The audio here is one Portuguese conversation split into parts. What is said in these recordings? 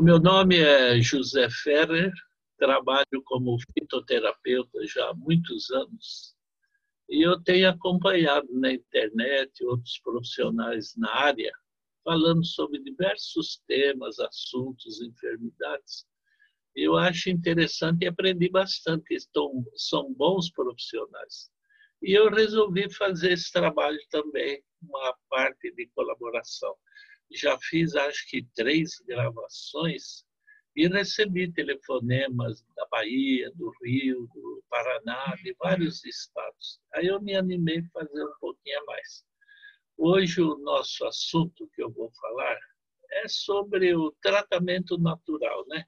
O meu nome é José Ferrer, trabalho como fitoterapeuta já há muitos anos e eu tenho acompanhado na internet outros profissionais na área falando sobre diversos temas, assuntos, enfermidades. Eu acho interessante e aprendi bastante, estão, são bons profissionais. E eu resolvi fazer esse trabalho também, uma parte de colaboração. Já fiz, acho que, três gravações e recebi telefonemas da Bahia, do Rio, do Paraná, de vários estados. Aí eu me animei a fazer um pouquinho a mais. Hoje o nosso assunto que eu vou falar é sobre o tratamento natural, né?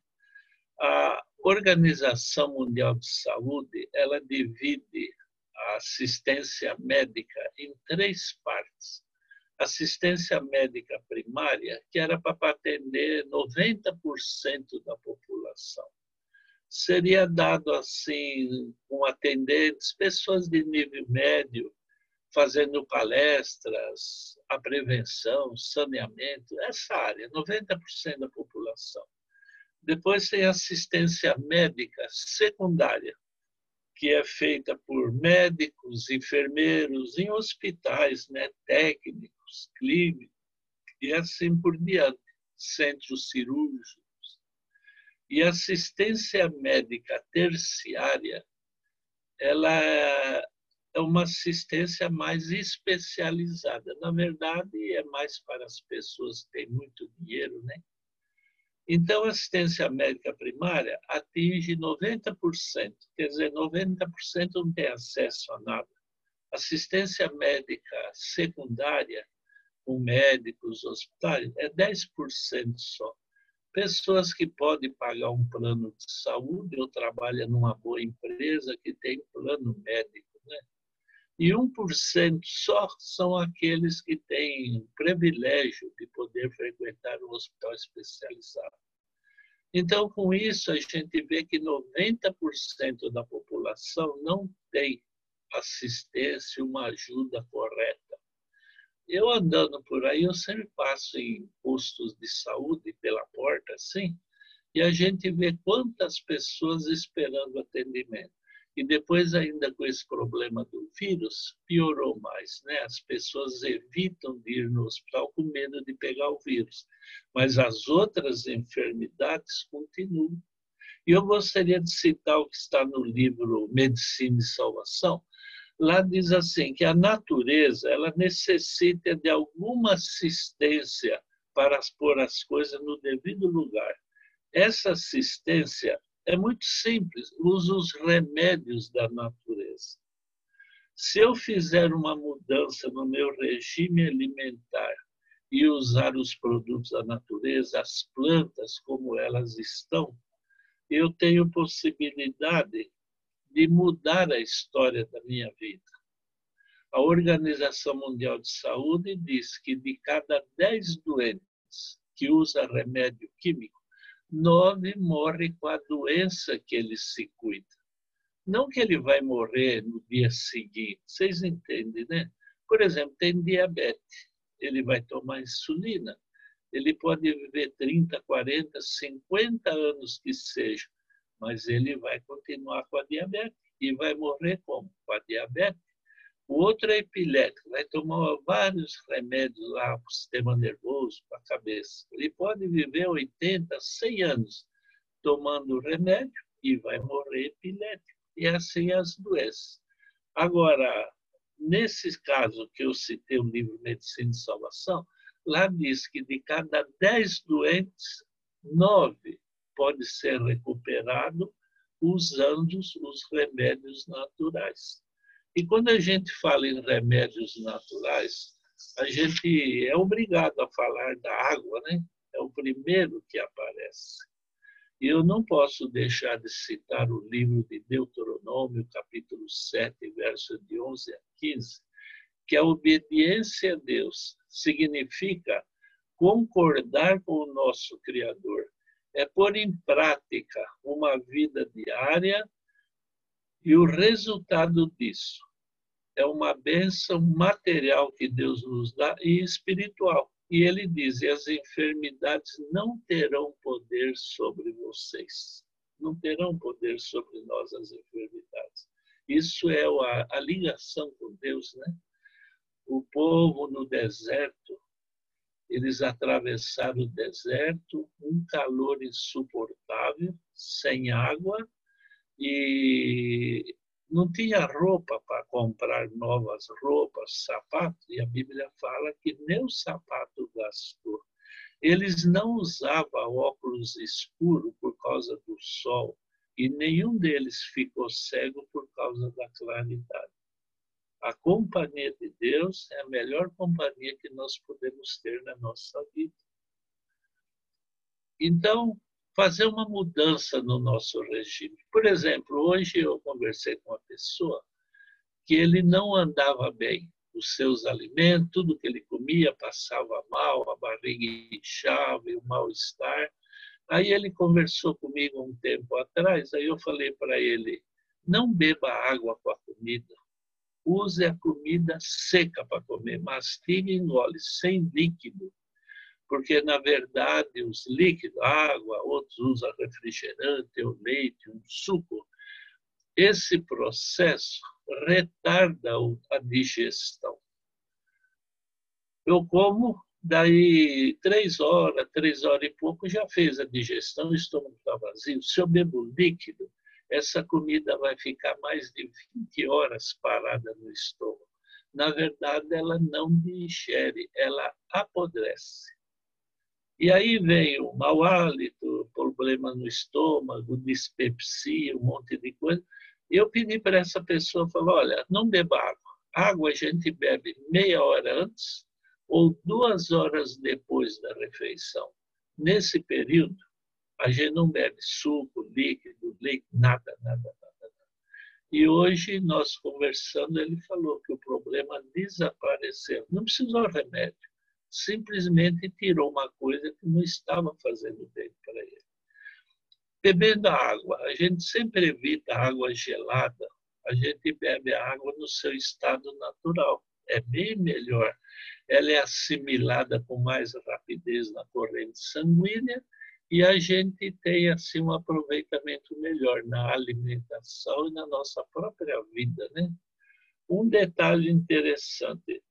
A Organização Mundial de Saúde, ela divide a assistência médica em três partes. Assistência médica primária, que era para atender 90% da população. Seria dado assim com atendentes, pessoas de nível médio, fazendo palestras, a prevenção, saneamento, essa área, 90% da população. Depois tem assistência médica secundária, que é feita por médicos, enfermeiros, em hospitais, né, técnicos, clínicos, e assim por diante, centros cirúrgicos. E assistência médica terciária, ela é uma assistência mais especializada. Na verdade, é mais para as pessoas que têm muito dinheiro, né? Então, a assistência médica primária atinge 90%, quer dizer, 90% não tem acesso a nada. Assistência médica secundária, com médicos, hospitais, é 10% só. Pessoas que podem pagar um plano de saúde ou trabalham numa boa empresa que tem plano médico, né? E 1% só são aqueles que têm o privilégio de poder frequentar um hospital especializado. Então, com isso, a gente vê que 90% da população não tem assistência, uma ajuda correta. Eu andando por aí, eu sempre passo em postos de saúde pela porta, assim, e a gente vê quantas pessoas esperando atendimento. E depois, ainda com esse problema do vírus, piorou mais. Né? As pessoas evitam de ir no hospital com medo de pegar o vírus. Mas as outras enfermidades continuam. E eu gostaria de citar o que está no livro Medicina e Salvação. Lá diz assim que a natureza ela necessita de alguma assistência para pôr as coisas no devido lugar. Essa assistência é muito simples, usa os remédios da natureza. Se eu fizer uma mudança no meu regime alimentar e usar os produtos da natureza, as plantas como elas estão, eu tenho possibilidade de mudar a história da minha vida. A Organização Mundial de Saúde diz que de cada 10 doentes que usa remédio químico, nove morre com a doença que ele se cuida. Não que ele vai morrer no dia seguinte, vocês entendem, né? Por exemplo, tem diabetes, ele vai tomar insulina, ele pode viver 30, 40, 50 anos que seja, mas ele vai continuar com a diabetes e vai morrer como? Com a diabetes. O outro é epilético, vai tomar vários remédios lá para o sistema nervoso, para a cabeça. Ele pode viver 80, 100 anos tomando remédio e vai morrer epilético. E assim as doenças. Agora, nesse caso que eu citei o livro Medicina e Salvação, lá diz que de cada 10 doentes, 9 pode ser recuperado usando os remédios naturais. E quando a gente fala em remédios naturais, a gente é obrigado a falar da água, né? É o primeiro que aparece. E eu não posso deixar de citar o livro de Deuteronômio, capítulo 7, verso de 11 a 15, que a obediência a Deus significa concordar com o nosso Criador, é pôr em prática uma vida diária e o resultado disso é uma bênção material que Deus nos dá e espiritual. E ele diz: e as enfermidades não terão poder sobre vocês. Não terão poder sobre nós as enfermidades. Isso é a, a ligação com Deus, né? O povo no deserto, eles atravessaram o deserto, um calor insuportável, sem água, e não tinha roupa para comprar novas roupas, sapatos, e a Bíblia fala que nem o sapato gastou. Eles não usavam óculos escuros por causa do sol, e nenhum deles ficou cego por causa da claridade. A companhia de Deus é a melhor companhia que nós podemos ter na nossa vida. Então, fazer uma mudança no nosso regime. Por exemplo, hoje eu conversei com uma pessoa que ele não andava bem. Os seus alimentos, tudo que ele comia passava mal, a barriga inchava o mal-estar. Aí ele conversou comigo um tempo atrás, aí eu falei para ele, não beba água com a comida, use a comida seca para comer, mastiga e engole, sem líquido porque, na verdade, os líquidos, água, outros usam refrigerante, o leite, um suco, esse processo retarda a digestão. Eu como, daí três horas, três horas e pouco, já fez a digestão, o estômago está vazio. Se eu bebo líquido, essa comida vai ficar mais de 20 horas parada no estômago. Na verdade, ela não digere, ela apodrece. E aí veio o mau hálito, problema no estômago, dispepsia, um monte de coisa. Eu pedi para essa pessoa, falou, olha, não beba água. Água a gente bebe meia hora antes ou duas horas depois da refeição. Nesse período, a gente não bebe suco, líquido, leite, nada, nada, nada. E hoje, nós conversando, ele falou que o problema desapareceu. Não precisou remédio simplesmente tirou uma coisa que não estava fazendo bem para ele. Bebendo água, a gente sempre evita água gelada, a gente bebe a água no seu estado natural. É bem melhor. Ela é assimilada com mais rapidez na corrente sanguínea e a gente tem assim um aproveitamento melhor na alimentação e na nossa própria vida, né? Um detalhe interessante,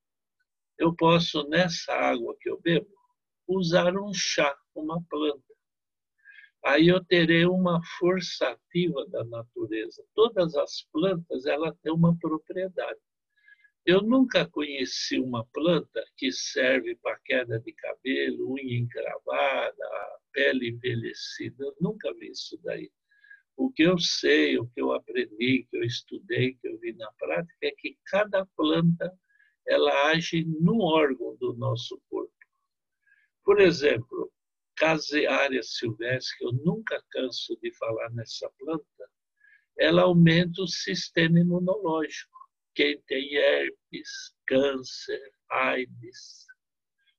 eu posso, nessa água que eu bebo, usar um chá, uma planta. Aí eu terei uma força ativa da natureza. Todas as plantas, ela tem uma propriedade. Eu nunca conheci uma planta que serve para queda de cabelo, unha encravada, pele envelhecida. Eu nunca vi isso daí. O que eu sei, o que eu aprendi, que eu estudei, que eu vi na prática, é que cada planta ela age no órgão do nosso corpo. Por exemplo, caseária silvestre, que eu nunca canso de falar nessa planta, ela aumenta o sistema imunológico. Quem tem herpes, câncer, AIDS,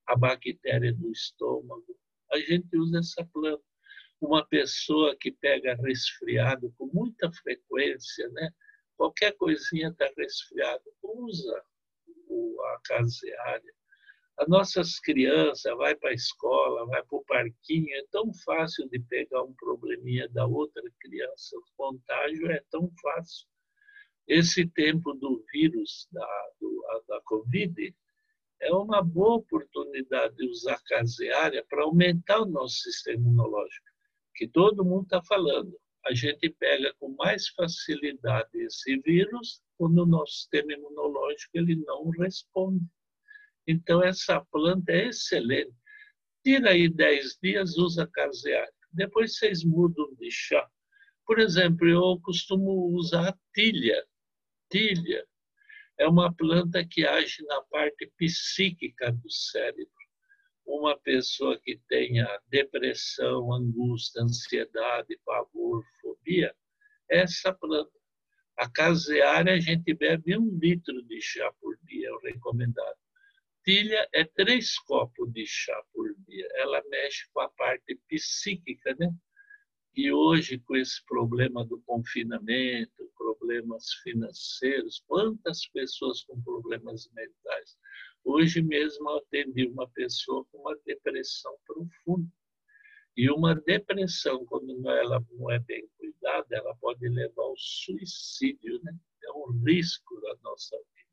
a bactéria do estômago, a gente usa essa planta. Uma pessoa que pega resfriado com muita frequência, né? qualquer coisinha está resfriado, usa a caseária. As nossas crianças vai para a escola, vai para o parquinho, é tão fácil de pegar um probleminha da outra criança. O contágio é tão fácil. Esse tempo do vírus, da, do, da Covid, é uma boa oportunidade de usar caseária para aumentar o nosso sistema imunológico, que todo mundo está falando. A gente pega com mais facilidade esse vírus quando o nosso sistema imunológico ele não responde. Então, essa planta é excelente. Tira aí 10 dias, usa caseário. Depois vocês mudam de chá. Por exemplo, eu costumo usar tilha. Tilha é uma planta que age na parte psíquica do cérebro. Uma pessoa que tenha depressão, angústia, ansiedade, pavor, fobia, essa planta a caseária, a gente bebe um litro de chá por dia, é o recomendado. Tilha é três copos de chá por dia. Ela mexe com a parte psíquica, né? E hoje, com esse problema do confinamento, problemas financeiros, quantas pessoas com problemas mentais? Hoje mesmo eu atendi uma pessoa com uma depressão profunda. E uma depressão, quando ela não é bem cuidada, ela pode levar ao suicídio, né? É um risco da nossa vida.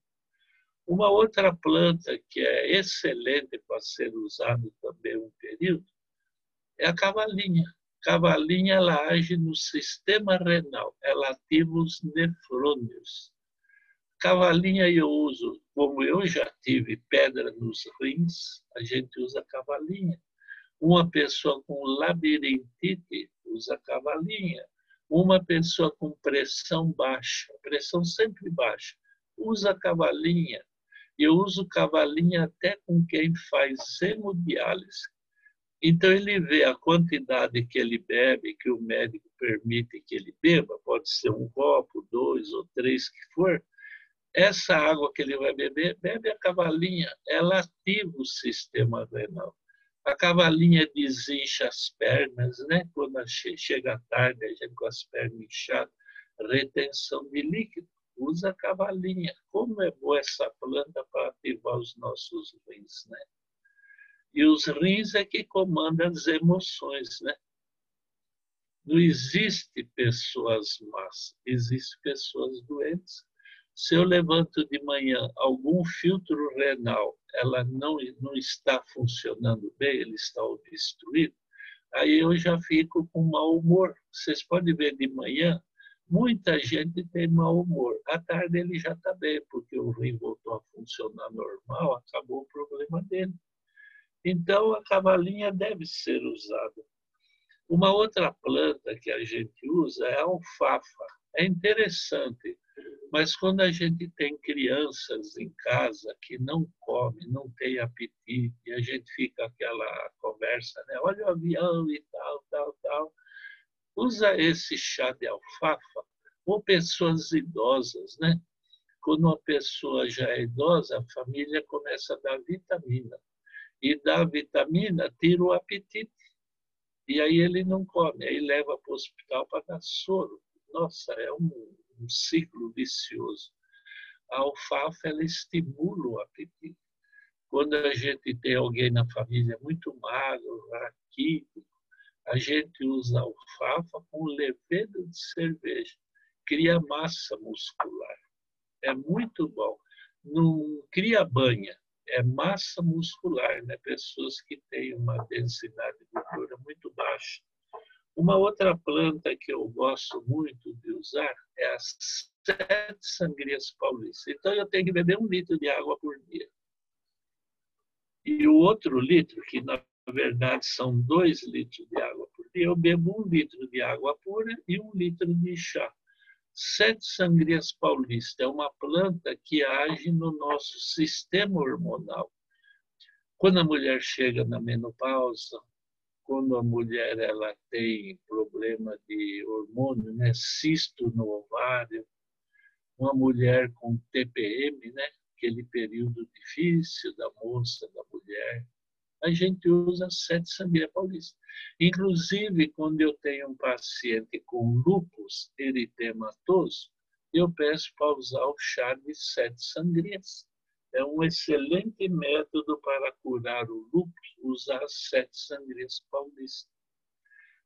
Uma outra planta que é excelente para ser usada também um período é a cavalinha. Cavalinha ela age no sistema renal, ela ativa os nefrônios. Cavalinha eu uso, como eu já tive pedra nos rins, a gente usa cavalinha. Uma pessoa com labirintite usa cavalinha. Uma pessoa com pressão baixa, pressão sempre baixa, usa cavalinha. Eu uso cavalinha até com quem faz hemodiálise. Então ele vê a quantidade que ele bebe, que o médico permite que ele beba, pode ser um copo, dois ou três que for. Essa água que ele vai beber, bebe a cavalinha, ela ativa o sistema renal. A cavalinha desincha as pernas, né? Quando chega tarde, a gente com as pernas inchadas, retenção de líquido. Usa a cavalinha. Como é boa essa planta para ativar os nossos rins, né? E os rins é que comandam as emoções, né? Não existe pessoas más, existem pessoas doentes. Se eu levanto de manhã algum filtro renal ela não, não está funcionando bem, ele está obstruído, aí eu já fico com mau humor. Vocês podem ver de manhã, muita gente tem mau humor. À tarde ele já está bem, porque o rim voltou a funcionar normal, acabou o problema dele. Então a cavalinha deve ser usada. Uma outra planta que a gente usa é a alfafa. É interessante mas quando a gente tem crianças em casa que não comem, não tem apetite, e a gente fica aquela conversa, né? Olha o avião e tal, tal, tal. Usa esse chá de alfafa ou pessoas idosas, né? Quando uma pessoa já é idosa, a família começa a dar vitamina. E dá vitamina, tira o apetite. E aí ele não come, aí leva para o hospital para dar soro. Nossa, é um um ciclo vicioso. A alfafa ela estimula o apetite. Quando a gente tem alguém na família muito magro, raquítico, a gente usa alfafa com levedo de cerveja, cria massa muscular. É muito bom. Não cria banha, é massa muscular, né? Pessoas que têm uma densidade de gordura muito baixa. Uma outra planta que eu gosto muito de usar é as sete sangrias paulistas. Então, eu tenho que beber um litro de água por dia. E o outro litro, que na verdade são dois litros de água por dia, eu bebo um litro de água pura e um litro de chá. Sete sangrias paulistas é uma planta que age no nosso sistema hormonal. Quando a mulher chega na menopausa, quando a mulher ela tem problema de hormônio, né, cisto no ovário, uma mulher com TPM, né, aquele período difícil da moça, da mulher, a gente usa sete sangria paulista. Inclusive, quando eu tenho um paciente com lúpus eritematoso, eu peço para usar o chá de sete sangrias é um excelente método para curar o lúpus, usar sete sangrias paulistas.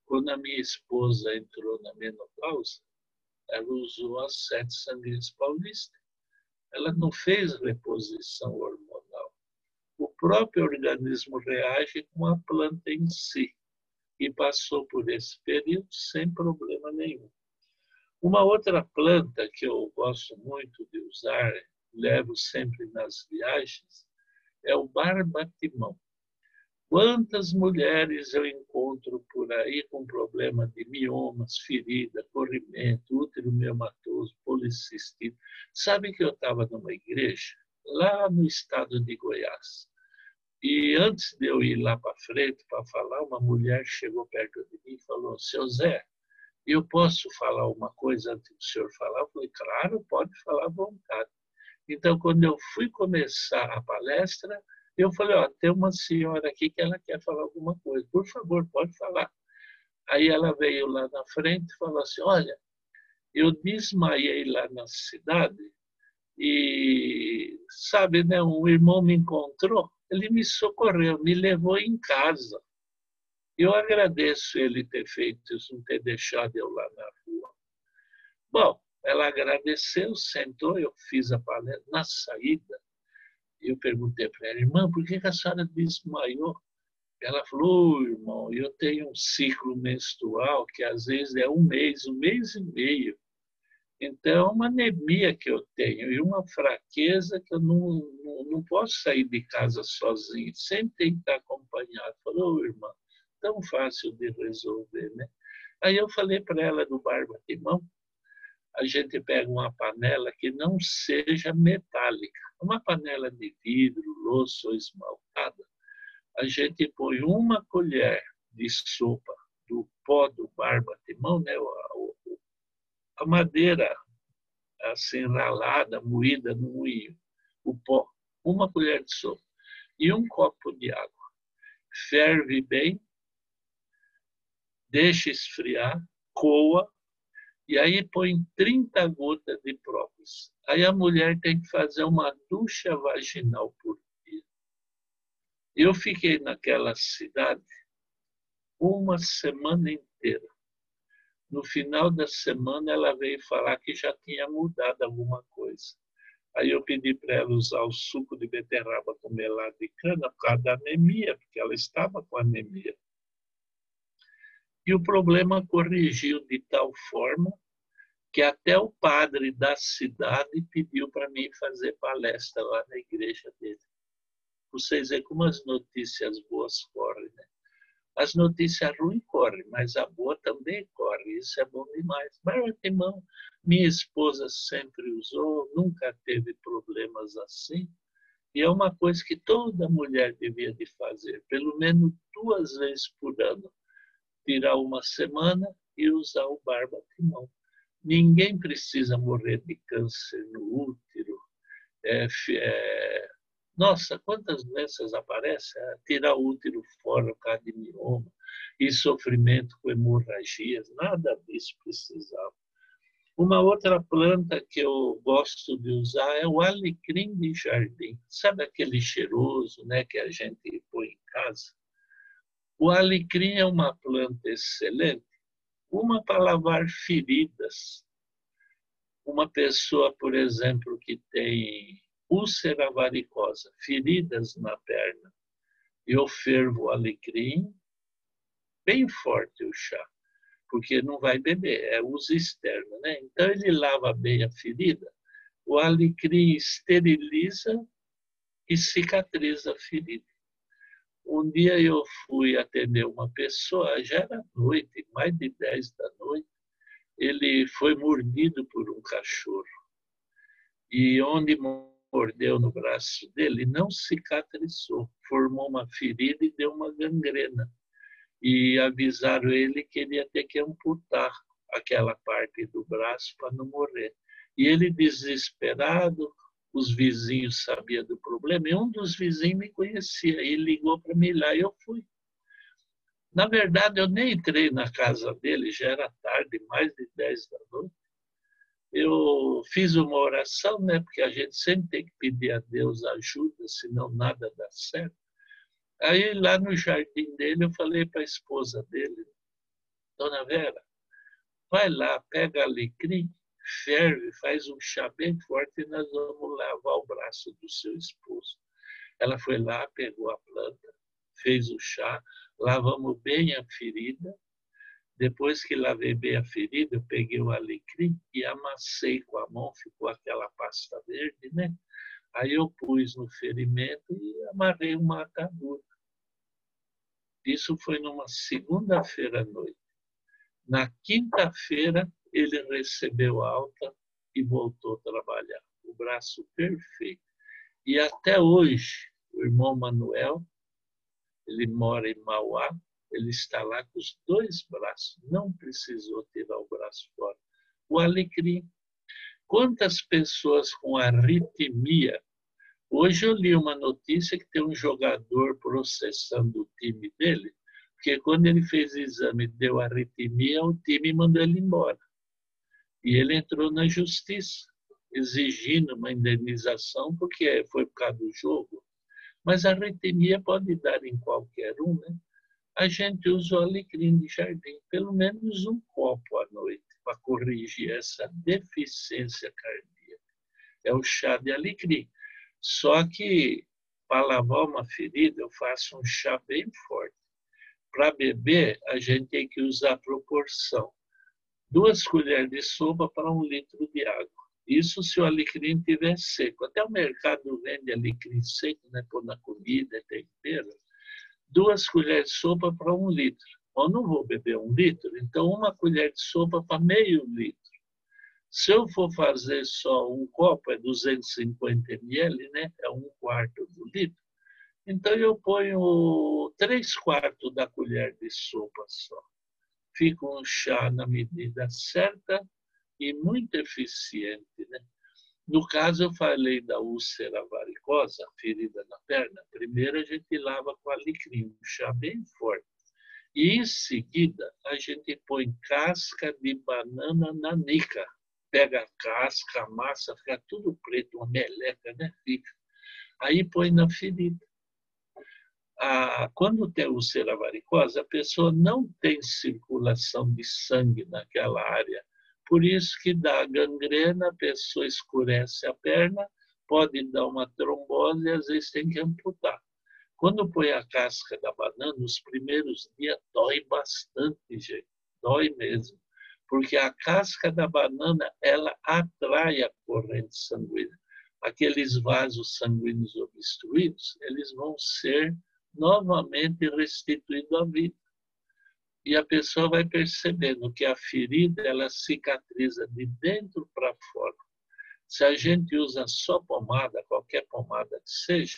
Quando a minha esposa entrou na menopausa, ela usou as sete sangrias paulistas. Ela não fez reposição hormonal. O próprio organismo reage com a planta em si e passou por esse período sem problema nenhum. Uma outra planta que eu gosto muito de usar levo sempre nas viagens é o barbatimão. Quantas mulheres eu encontro por aí com problema de miomas, ferida, corrimento, útero miomatoso, policistite. Sabe que eu estava numa igreja lá no estado de Goiás. E antes de eu ir lá para frente para falar, uma mulher chegou perto de mim e falou: Seu Zé, eu posso falar uma coisa antes do senhor falar? Eu falei: Claro, pode falar à vontade. Então, quando eu fui começar a palestra, eu falei, ó, tem uma senhora aqui que ela quer falar alguma coisa. Por favor, pode falar. Aí ela veio lá na frente e falou assim, olha, eu desmaiei lá na cidade E, sabe, né, um irmão me encontrou, ele me socorreu, me levou em casa. Eu agradeço ele ter feito isso, não ter deixado eu lá na rua. Bom, ela agradeceu, sentou, eu fiz a palestra. Na saída, eu perguntei para ela, irmã, por que a senhora desmaiou? Ela falou, oh, irmão, eu tenho um ciclo menstrual que às vezes é um mês, um mês e meio. Então, é uma anemia que eu tenho e uma fraqueza que eu não, não, não posso sair de casa sozinho, sempre tem que estar acompanhado. Falou, oh, irmã, tão fácil de resolver, né? Aí eu falei para ela do barba de mão, a gente pega uma panela que não seja metálica, uma panela de vidro, louça ou esmaltada, a gente põe uma colher de sopa do pó do barba de mão, né? A madeira assim ralada, moída no moinho, o pó, uma colher de sopa e um copo de água. Ferve bem, deixa esfriar, coa e aí põe 30 gotas de própolis. Aí a mulher tem que fazer uma ducha vaginal por dia. Eu fiquei naquela cidade uma semana inteira. No final da semana, ela veio falar que já tinha mudado alguma coisa. Aí eu pedi para ela usar o suco de beterraba com melado de cana por causa da anemia, porque ela estava com anemia. E o problema corrigiu de tal forma que até o padre da cidade pediu para mim fazer palestra lá na igreja dele. Vocês veem como as notícias boas correm, né? As notícias ruins correm, mas a boa também corre. Isso é bom demais. Irmão, minha esposa sempre usou, nunca teve problemas assim. E é uma coisa que toda mulher devia de fazer, pelo menos duas vezes por ano tirar uma semana e usar o barba timão. Ninguém precisa morrer de câncer no útero. É, é, nossa, quantas doenças aparecem? É, tirar útero fora, o caso de mioma, e sofrimento com hemorragias, nada disso precisava. Uma outra planta que eu gosto de usar é o alecrim de jardim. Sabe aquele cheiroso né, que a gente põe em casa? O alecrim é uma planta excelente, uma para lavar feridas. Uma pessoa, por exemplo, que tem úlcera varicosa, feridas na perna, eu fervo o alecrim, bem forte o chá, porque não vai beber, é uso externo, né? Então ele lava bem a ferida, o alecrim esteriliza e cicatriza a ferida. Um dia eu fui atender uma pessoa, já era noite, mais de 10 da noite, ele foi mordido por um cachorro. E onde mordeu no braço dele, não cicatrizou, formou uma ferida e deu uma gangrena. E avisaram ele que ele ia ter que amputar aquela parte do braço para não morrer. E ele, desesperado, os vizinhos sabiam do problema, e um dos vizinhos me conhecia, ele ligou para mim lá e eu fui. Na verdade, eu nem entrei na casa dele, já era tarde, mais de 10 da noite. Eu fiz uma oração, né, porque a gente sempre tem que pedir a Deus ajuda, senão nada dá certo. Aí, lá no jardim dele, eu falei para a esposa dele, Dona Vera, vai lá, pega alecrim ferve, faz um chá bem forte e nós vamos lavar o braço do seu esposo. Ela foi lá, pegou a planta, fez o chá, lavamos bem a ferida. Depois que lavei bem a ferida, eu peguei o alecrim e amassei com a mão, ficou aquela pasta verde, né? Aí eu pus no ferimento e amarrei uma atadura. Isso foi numa segunda-feira à noite. Na quinta-feira, ele recebeu alta e voltou a trabalhar. O braço perfeito. E até hoje, o irmão Manuel, ele mora em Mauá, ele está lá com os dois braços, não precisou tirar o braço fora. O alecrim. Quantas pessoas com arritmia? Hoje eu li uma notícia que tem um jogador processando o time dele, porque quando ele fez o exame deu arritmia, o time mandou ele embora. E ele entrou na justiça. exigindo uma indenização, porque foi por causa do jogo. Mas a arritmia pode dar em qualquer um, né? A gente usa o alecrim de jardim, pelo menos um copo à noite, para corrigir essa deficiência cardíaca. É o chá de alecrim. Só que, para lavar uma ferida, eu faço um chá bem forte. Para beber, a gente tem que usar proporção. Duas colheres de sopa para um litro de água. Isso se o alecrim estiver seco. Até o mercado vende alecrim seco, né? Pôr na comida, tempero. Duas colheres de sopa para um litro. Eu não vou beber um litro, então uma colher de sopa para meio litro. Se eu for fazer só um copo, é 250 ml, né? É um quarto do litro. Então eu ponho três quartos da colher de sopa só. Fica um chá na medida certa e muito eficiente. Né? No caso, eu falei da úlcera varicosa, ferida na perna. Primeiro, a gente lava com alecrim, um chá bem forte. E, em seguida, a gente põe casca de banana nanica. Pega a casca, a massa, fica tudo preto, uma meleca, né? Fica. Aí põe na ferida. Ah, quando tem úlcera varicosa, a pessoa não tem circulação de sangue naquela área por isso que dá gangrena, a pessoa escurece a perna, pode dar uma trombose e às vezes tem que amputar. Quando põe a casca da banana, nos primeiros dias dói bastante, gente. Dói mesmo. Porque a casca da banana, ela atrai a corrente sanguínea. Aqueles vasos sanguíneos obstruídos, eles vão ser novamente restituídos à vida e a pessoa vai percebendo que a ferida ela cicatriza de dentro para fora. Se a gente usa só pomada, qualquer pomada que seja,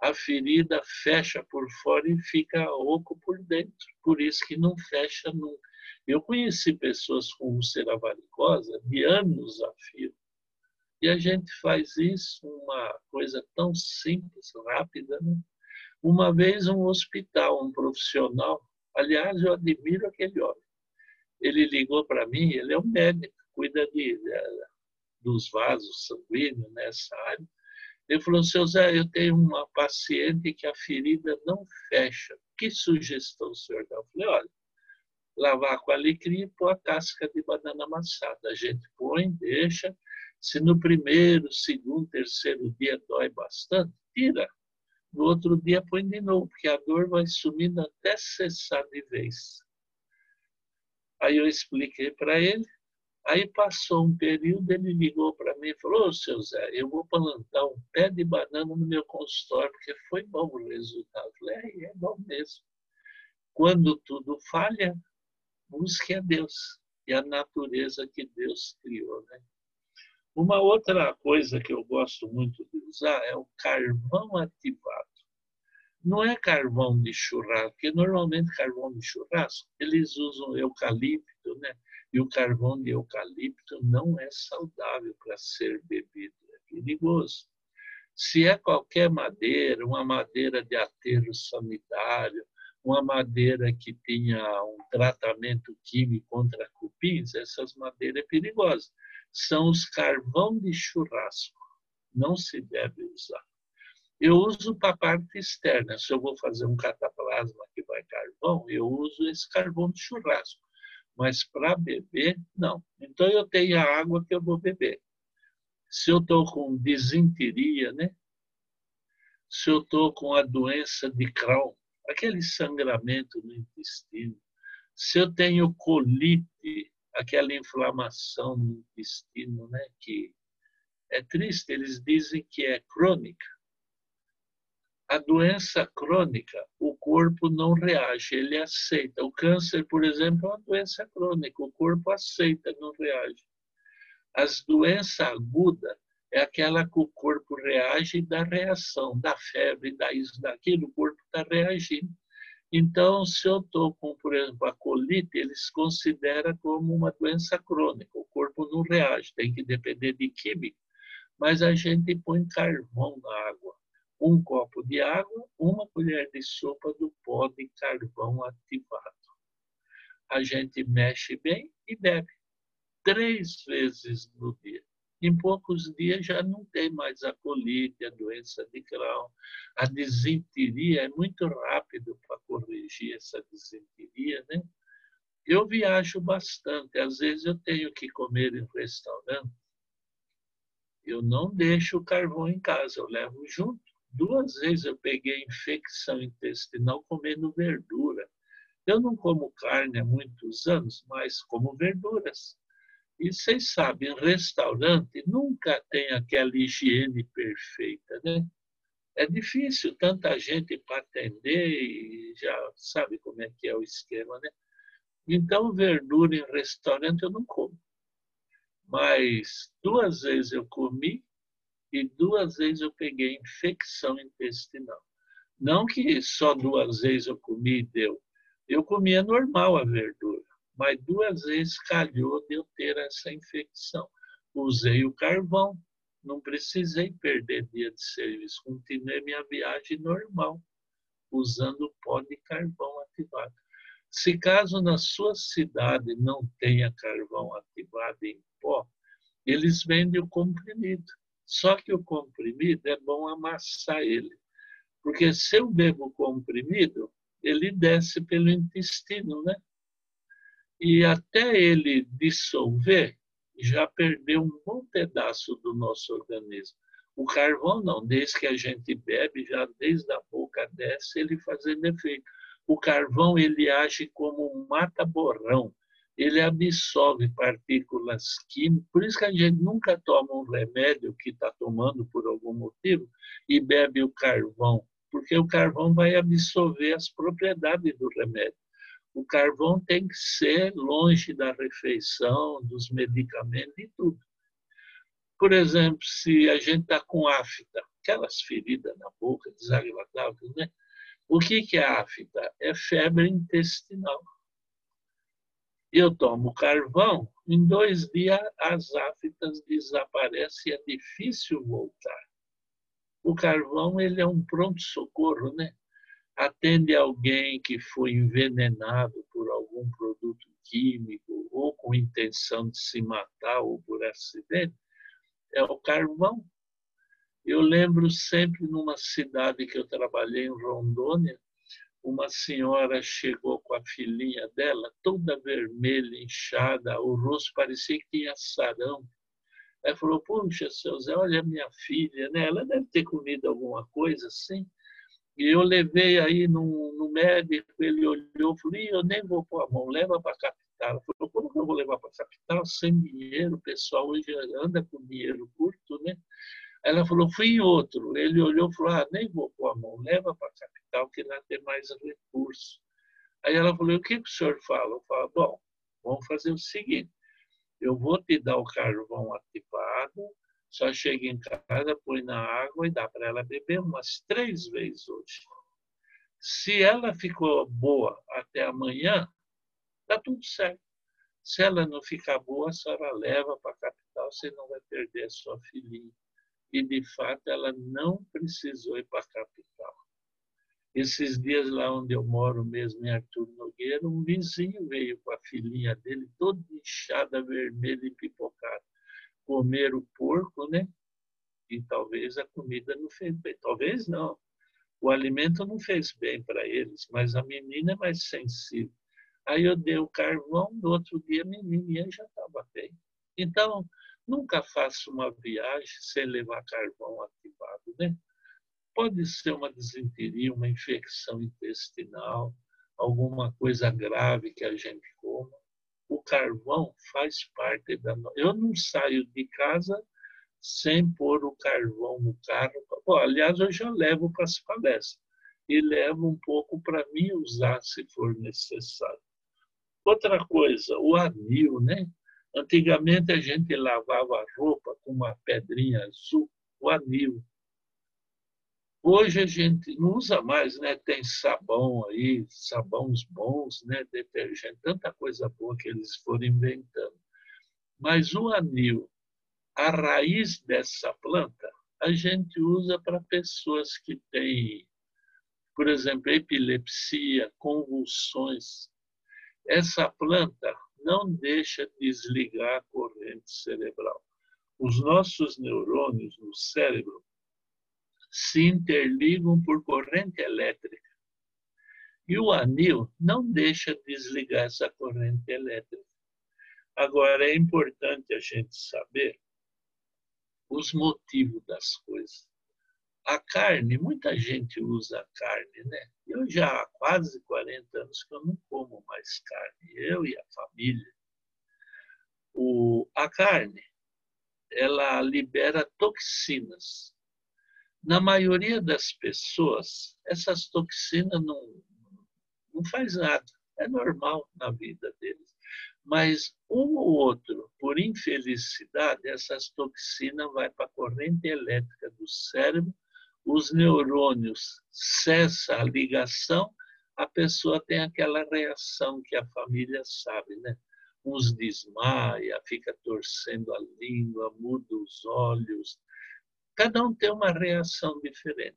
a ferida fecha por fora e fica oco por dentro. Por isso que não fecha nunca. Eu conheci pessoas com úlcera varicosa de anos a fio. E a gente faz isso, uma coisa tão simples, rápida. Né? Uma vez um hospital, um profissional, Aliás, eu admiro aquele homem. Ele ligou para mim, ele é um médico, cuida de, de, dos vasos sanguíneos nessa área. Ele falou, seu Zé, eu tenho uma paciente que a ferida não fecha. Que sugestão senhor? Eu falei, olha, lavar com alecrim e pôr a casca de banana amassada. A gente põe, deixa. Se no primeiro, segundo, terceiro dia dói bastante, tira. No outro dia põe de novo, porque a dor vai sumindo até cessar de vez. Aí eu expliquei para ele. Aí passou um período, ele ligou para mim e falou: Ô, seu Zé, eu vou plantar um pé de banana no meu consultório, porque foi bom o resultado. Eu falei: é, é bom mesmo. Quando tudo falha, busque a Deus e a natureza que Deus criou. Né? Uma outra coisa que eu gosto muito de usar é o carvão ativado. Não é carvão de churrasco, porque normalmente carvão de churrasco eles usam eucalipto, né? E o carvão de eucalipto não é saudável para ser bebido, é perigoso. Se é qualquer madeira, uma madeira de aterro sanitário, uma madeira que tenha um tratamento químico contra cupins, essas madeiras é perigosas são os carvão de churrasco. Não se deve usar. Eu uso para a parte externa. Se eu vou fazer um cataplasma que vai carvão, eu uso esse carvão de churrasco. Mas para beber, não. Então eu tenho a água que eu vou beber. Se eu estou com desinteria, né? Se eu estou com a doença de Crohn, aquele sangramento no intestino. Se eu tenho colite, aquela inflamação no intestino, né, que é triste, eles dizem que é crônica. A doença crônica, o corpo não reage, ele aceita. O câncer, por exemplo, é uma doença crônica, o corpo aceita, não reage. As doenças agudas é aquela que o corpo reage dá reação, dá febre, dá isso, daquilo, o corpo está reagindo. Então, se eu estou com, por exemplo, a colite, eles consideram como uma doença crônica. O corpo não reage, tem que depender de química. Mas a gente põe carvão na água. Um copo de água, uma colher de sopa do pó de carvão ativado. A gente mexe bem e bebe. Três vezes no dia. Em poucos dias já não tem mais a colite, a doença de Crohn. A desinteria é muito rápido para corrigir essa desinteria, né? Eu viajo bastante, às vezes eu tenho que comer em restaurante. Eu não deixo o carvão em casa, eu levo junto. Duas vezes eu peguei infecção intestinal comendo verdura. Eu não como carne há muitos anos, mas como verduras. E vocês sabem, restaurante nunca tem aquela higiene perfeita, né? É difícil, tanta gente para atender e já sabe como é que é o esquema, né? Então, verdura em restaurante eu não como. Mas duas vezes eu comi e duas vezes eu peguei infecção intestinal. Não que só duas vezes eu comi e deu. Eu comia normal a verdura mas duas vezes calhou de eu ter essa infecção. Usei o carvão, não precisei perder dia de serviço, continuei minha viagem normal, usando pó de carvão ativado. Se caso na sua cidade não tenha carvão ativado em pó, eles vendem o comprimido. Só que o comprimido é bom amassar ele. Porque se eu bebo comprimido, ele desce pelo intestino, né? E até ele dissolver, já perdeu um bom pedaço do nosso organismo. O carvão não, desde que a gente bebe, já desde a boca desce, ele fazendo efeito. O carvão ele age como um mata-borrão, ele absorve partículas químicas, por isso que a gente nunca toma um remédio que está tomando por algum motivo e bebe o carvão, porque o carvão vai absorver as propriedades do remédio o carvão tem que ser longe da refeição, dos medicamentos e tudo. Por exemplo, se a gente está com afta, aquelas feridas na boca desagradáveis, né? O que, que é afta? É febre intestinal. Eu tomo carvão, em dois dias as aftas desaparecem e é difícil voltar. O carvão ele é um pronto-socorro, né? Atende alguém que foi envenenado por algum produto químico ou com intenção de se matar ou por acidente, é o carvão. Eu lembro sempre numa cidade que eu trabalhei, em Rondônia, uma senhora chegou com a filhinha dela, toda vermelha, inchada, o rosto parecia que tinha sarão. Ela falou, puxa, seu Zé, olha a minha filha, né? Ela deve ter comido alguma coisa assim. E eu levei aí no, no médico, ele olhou e falou, eu nem vou pôr a mão, leva para a capital. Falou, como que eu vou levar para a capital sem dinheiro? O pessoal hoje anda com dinheiro curto, né? Ela falou, fui em outro. Ele olhou e falou, ah, nem vou pôr a mão, leva para a capital que lá tem mais recursos. Aí ela falou, o que, que o senhor fala? Eu falo, bom, vamos fazer o seguinte, eu vou te dar o carvão ativado, só chega em casa, põe na água e dá para ela beber umas três vezes hoje. Se ela ficou boa até amanhã, está tudo certo. Se ela não ficar boa, a senhora leva para a capital, você não vai perder a sua filhinha. E, de fato, ela não precisou ir para a capital. Esses dias lá onde eu moro mesmo, em Arthur Nogueira, um vizinho veio com a filhinha dele, toda inchada, vermelha e pipocada comer o porco, né? E talvez a comida não fez bem. Talvez não. O alimento não fez bem para eles, mas a menina é mais sensível. Aí eu dei o carvão, no outro dia a menininha já estava bem. Então, nunca faça uma viagem sem levar carvão ativado, né? Pode ser uma desinteria, uma infecção intestinal, alguma coisa grave que a gente coma o carvão faz parte da. Eu não saio de casa sem pôr o carvão no carro. Bom, aliás, eu já levo para as palestras e levo um pouco para mim usar se for necessário. Outra coisa, o anil, né? Antigamente a gente lavava a roupa com uma pedrinha azul, o anil. Hoje a gente não usa mais, né? Tem sabão aí, sabões bons, né? Detergente, tanta coisa boa que eles foram inventando. Mas o anil, a raiz dessa planta, a gente usa para pessoas que têm, por exemplo, epilepsia, convulsões. Essa planta não deixa desligar a corrente cerebral. Os nossos neurônios no cérebro se interligam por corrente elétrica. E o anil não deixa desligar essa corrente elétrica. Agora, é importante a gente saber os motivos das coisas. A carne, muita gente usa a carne, né? Eu já há quase 40 anos que eu não como mais carne, eu e a família. O, a carne, ela libera toxinas. Na maioria das pessoas, essas toxinas não, não faz nada, é normal na vida deles. Mas um ou outro, por infelicidade, essas toxinas vai para a corrente elétrica do cérebro, os neurônios cessa a ligação, a pessoa tem aquela reação que a família sabe, né? Uns desmaia, fica torcendo a língua, muda os olhos. Cada um tem uma reação diferente.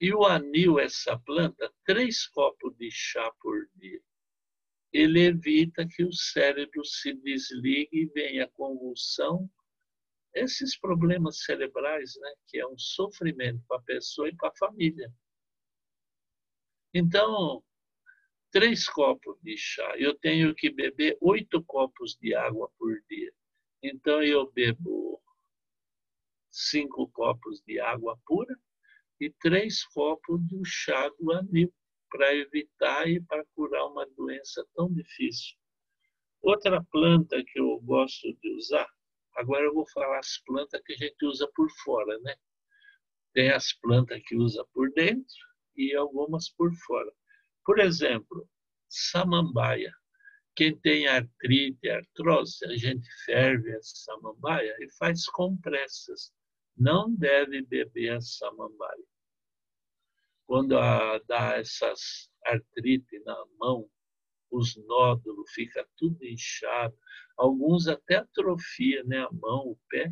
E o anil, essa planta, três copos de chá por dia ele evita que o cérebro se desligue e venha convulsão, esses problemas cerebrais, né, que é um sofrimento para a pessoa e para a família. Então, três copos de chá, eu tenho que beber oito copos de água por dia. Então, eu bebo cinco copos de água pura e três copos do chá do para evitar e para curar uma doença tão difícil. Outra planta que eu gosto de usar, agora eu vou falar as plantas que a gente usa por fora, né? Tem as plantas que usa por dentro e algumas por fora. Por exemplo, samambaia. Quem tem artrite, artrose, a gente ferve a samambaia e faz compressas. Não deve beber a samambaia quando dá essas artrite na mão, os nódulos fica tudo inchado, alguns até atrofia, né, a mão, o pé.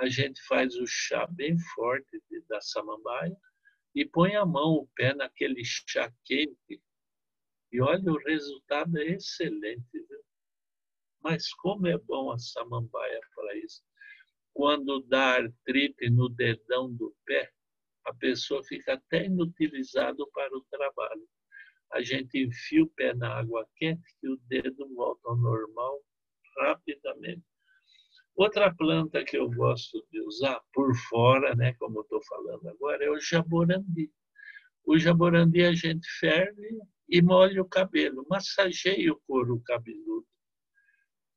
A gente faz o chá bem forte da samambaia e põe a mão, o pé naquele chá quente. E olha, o resultado é excelente, viu? Mas como é bom a samambaia para isso. Quando dá artrite no dedão do pé, a pessoa fica até inutilizado para o trabalho. A gente enfia o pé na água quente e o dedo volta ao normal rapidamente. Outra planta que eu gosto de usar por fora, né, como eu estou falando agora, é o jaborandi. O jaborandi a gente ferve e molha o cabelo, massageia o couro cabeludo.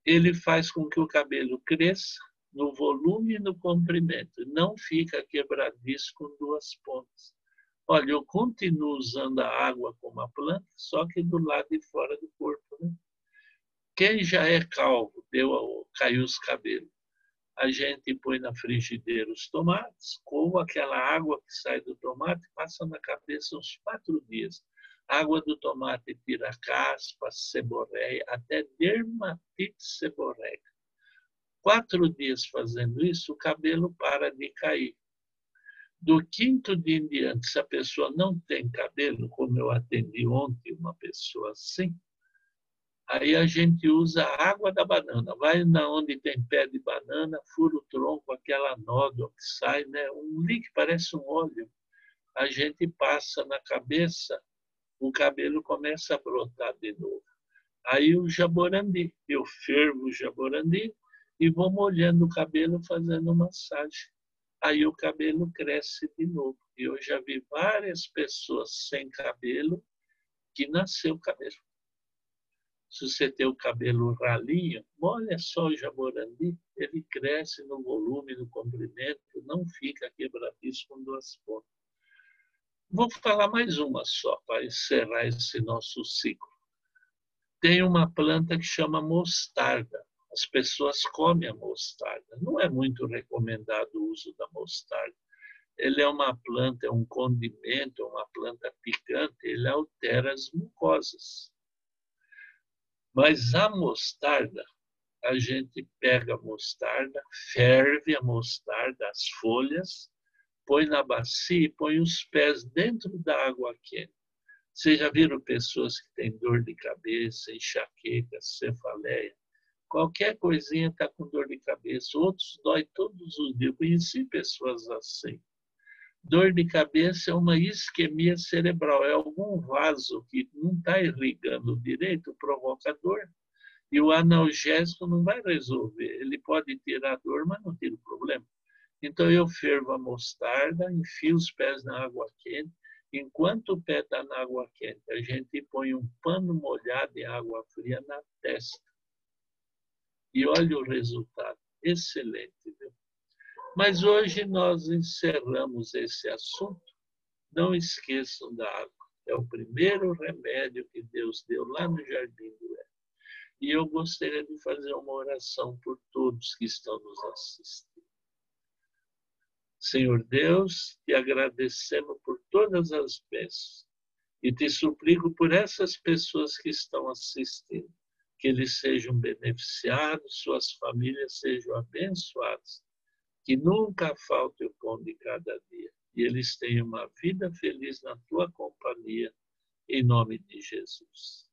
Ele faz com que o cabelo cresça, no volume e no comprimento. Não fica quebradiço com duas pontas. Olha, eu continuo usando a água como a planta, só que do lado de fora do corpo. Né? Quem já é calvo, deu, caiu os cabelos, a gente põe na frigideira os tomates, com aquela água que sai do tomate, passa na cabeça uns quatro dias. A água do tomate tira caspa, seborreia, até dermatite seborreica quatro dias fazendo isso, o cabelo para de cair. Do quinto dia em diante, se a pessoa não tem cabelo, como eu atendi ontem uma pessoa assim, aí a gente usa a água da banana. Vai na onde tem pé de banana, fura o tronco, aquela nódoa que sai, né? um líquido, parece um óleo. A gente passa na cabeça, o cabelo começa a brotar de novo. Aí o jaborandi, eu fervo o jaborandi, e vou molhando o cabelo fazendo massagem. Aí o cabelo cresce de novo. E eu já vi várias pessoas sem cabelo que nasceu cabelo. Se você tem o cabelo ralinho, olha só o jaborandi, ele cresce no volume, no comprimento, não fica quebradiço com duas pontas. Vou falar mais uma só para encerrar esse nosso ciclo. Tem uma planta que chama mostarda. As pessoas comem a mostarda. Não é muito recomendado o uso da mostarda. Ele é uma planta, é um condimento, é uma planta picante, ele altera as mucosas. Mas a mostarda, a gente pega a mostarda, ferve a mostarda, as folhas, põe na bacia e põe os pés dentro da água quente. Vocês já viram pessoas que têm dor de cabeça, enxaqueca, cefaleia? Qualquer coisinha está com dor de cabeça, outros dói todos os dias. Eu conheci pessoas assim. Dor de cabeça é uma isquemia cerebral, é algum vaso que não está irrigando direito, provoca dor. E o analgésico não vai resolver. Ele pode tirar a dor, mas não tira o problema. Então eu fervo a mostarda, enfio os pés na água quente. Enquanto o pé está na água quente, a gente põe um pano molhado em água fria na testa. E olha o resultado. Excelente, viu? Mas hoje nós encerramos esse assunto. Não esqueçam da água. É o primeiro remédio que Deus deu lá no Jardim do Éden. E eu gostaria de fazer uma oração por todos que estão nos assistindo. Senhor Deus, te agradecemos por todas as bênçãos e te suplico por essas pessoas que estão assistindo que eles sejam beneficiados, suas famílias sejam abençoadas, que nunca falte o pão de cada dia e eles tenham uma vida feliz na tua companhia, em nome de Jesus.